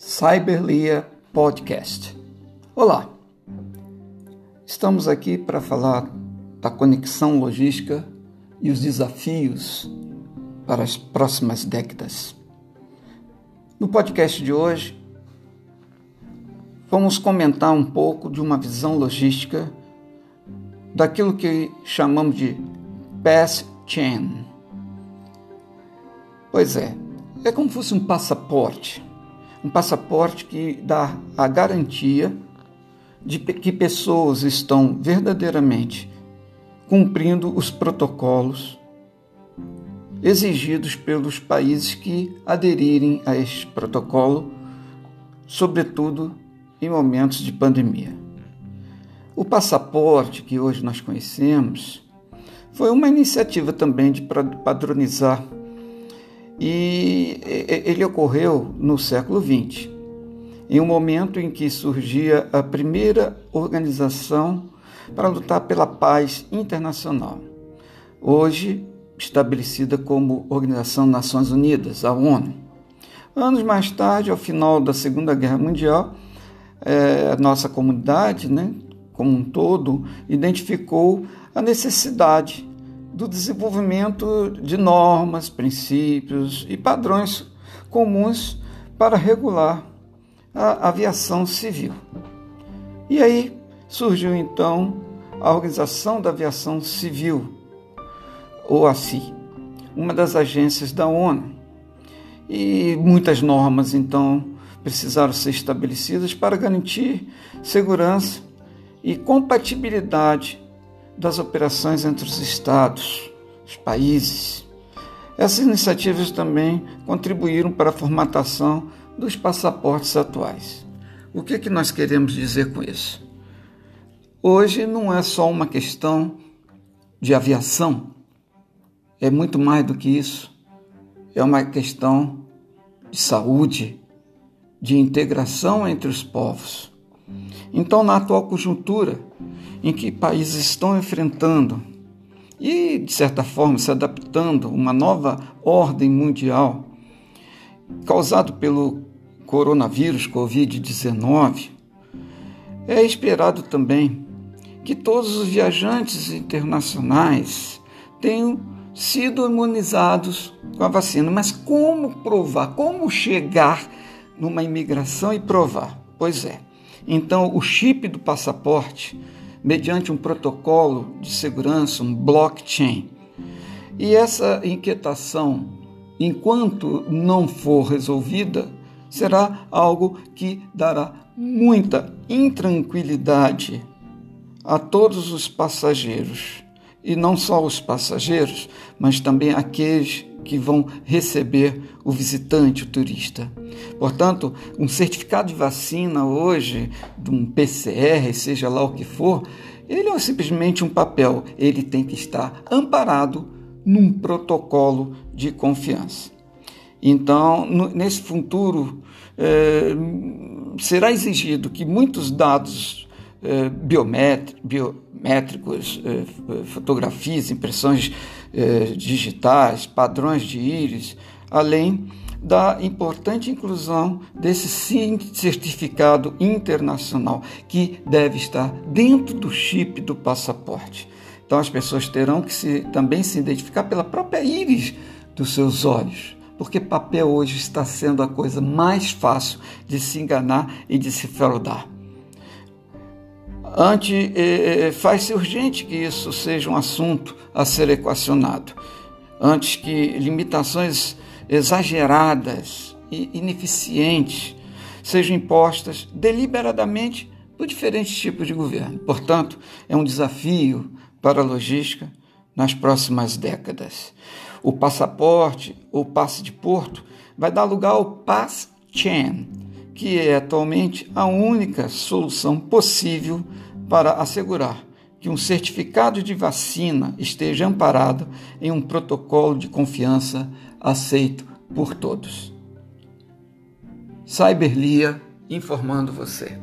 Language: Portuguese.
Cyberlia Podcast. Olá, estamos aqui para falar da conexão logística e os desafios para as próximas décadas. No podcast de hoje, vamos comentar um pouco de uma visão logística daquilo que chamamos de Pass Chain. Pois é, é como se fosse um passaporte um passaporte que dá a garantia de que pessoas estão verdadeiramente cumprindo os protocolos exigidos pelos países que aderirem a este protocolo, sobretudo em momentos de pandemia. O passaporte que hoje nós conhecemos foi uma iniciativa também de padronizar e ele ocorreu no século XX, em um momento em que surgia a primeira organização para lutar pela paz internacional, hoje estabelecida como Organização das Nações Unidas, a ONU. Anos mais tarde, ao final da Segunda Guerra Mundial, é, a nossa comunidade, né, como um todo, identificou a necessidade do desenvolvimento de normas, princípios e padrões comuns para regular a aviação civil. E aí surgiu então a Organização da Aviação Civil, ou ACI, uma das agências da ONU. E muitas normas então precisaram ser estabelecidas para garantir segurança e compatibilidade das operações entre os estados, os países. Essas iniciativas também contribuíram para a formatação dos passaportes atuais. O que, é que nós queremos dizer com isso? Hoje não é só uma questão de aviação, é muito mais do que isso. É uma questão de saúde, de integração entre os povos. Então, na atual conjuntura, em que países estão enfrentando e, de certa forma, se adaptando a uma nova ordem mundial causado pelo coronavírus Covid-19, é esperado também que todos os viajantes internacionais tenham sido imunizados com a vacina. Mas como provar? Como chegar numa imigração e provar? Pois é. Então, o chip do passaporte mediante um protocolo de segurança, um blockchain. E essa inquietação, enquanto não for resolvida, será algo que dará muita intranquilidade a todos os passageiros. E não só os passageiros, mas também aqueles que vão receber o visitante, o turista. Portanto, um certificado de vacina hoje, de um PCR, seja lá o que for, ele é simplesmente um papel, ele tem que estar amparado num protocolo de confiança. Então, nesse futuro, é, será exigido que muitos dados é, biométricos, é, fotografias, impressões é, digitais, padrões de íris, além da importante inclusão desse certificado internacional que deve estar dentro do chip do passaporte. Então as pessoas terão que se, também se identificar pela própria íris dos seus olhos, porque papel hoje está sendo a coisa mais fácil de se enganar e de se fraudar. Ante, eh, faz-se urgente que isso seja um assunto a ser equacionado, antes que limitações exageradas e ineficientes sejam impostas deliberadamente por diferentes tipos de governo. Portanto, é um desafio para a logística nas próximas décadas. O passaporte ou passe de porto vai dar lugar ao Pass Chain, que é atualmente a única solução possível para assegurar que um certificado de vacina esteja amparado em um protocolo de confiança aceito por todos. Cyberlia informando você.